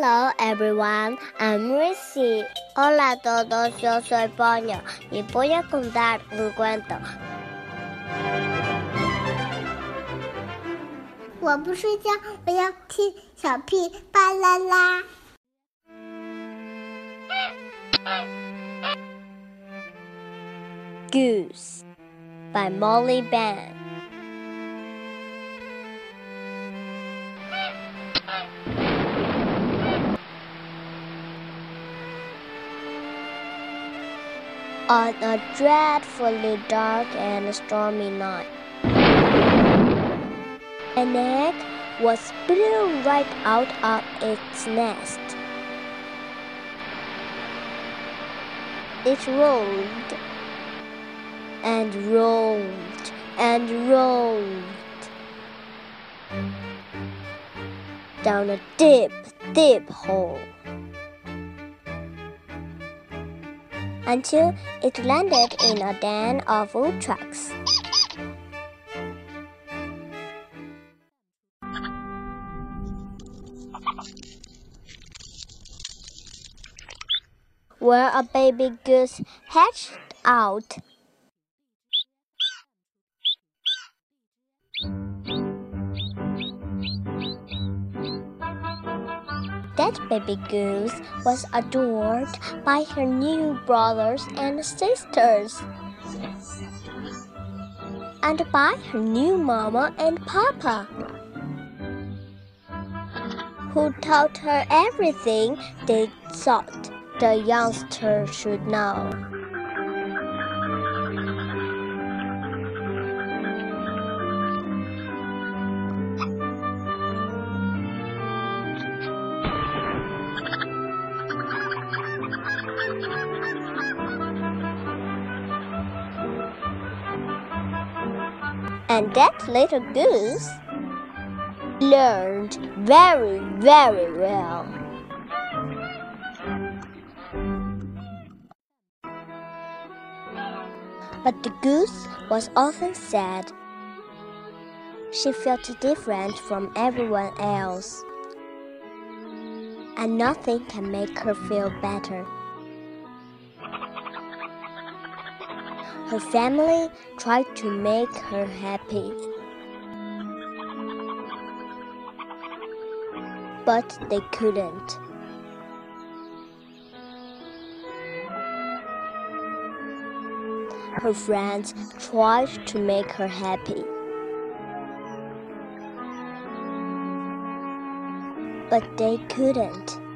Hello everyone, I'm Rishi. Hola a todos, yo soy Poño y voy a contar un cuento. 我不睡觉，我要听小屁巴啦啦。Goose by Molly Bang. On a dreadfully dark and stormy night. An egg was blown right out of its nest. It rolled and rolled and rolled down a deep, deep hole. Until it landed in a den of woodchucks. Where a baby goose hatched out. That baby goose was adored by her new brothers and sisters, and by her new mama and papa, who taught her everything they thought the youngster should know. And that little goose learned very, very well. But the goose was often sad. She felt different from everyone else. And nothing can make her feel better. Her family tried to make her happy. But they couldn't. Her friends tried to make her happy. But they couldn't.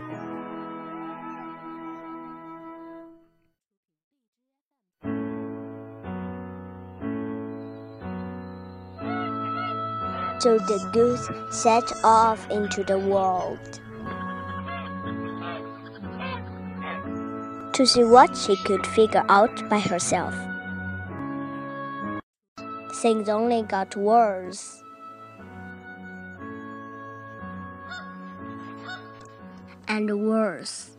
So the goose set off into the world to see what she could figure out by herself. Things only got worse. And worse.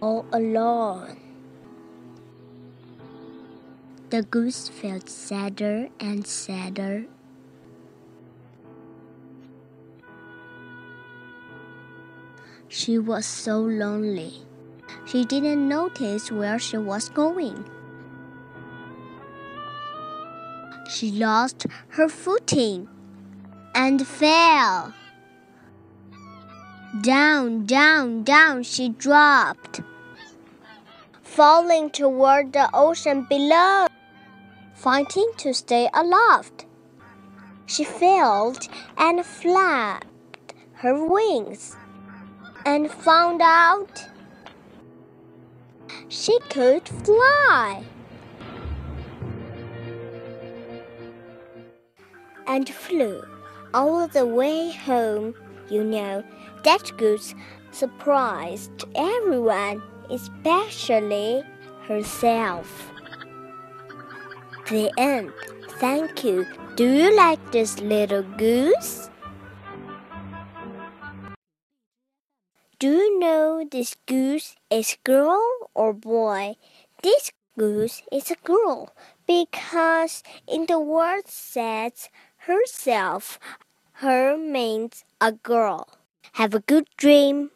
All alone. The goose felt sadder and sadder. She was so lonely. She didn't notice where she was going. She lost her footing and fell. Down, down, down she dropped, falling toward the ocean below, fighting to stay aloft. She failed and flapped her wings and found out she could fly. And flew all the way home, you know that goose surprised everyone, especially herself. The end. Thank you. Do you like this little goose? Do you know this goose is girl or boy? This goose is a girl because in the word says herself, her means a girl. Have a good dream.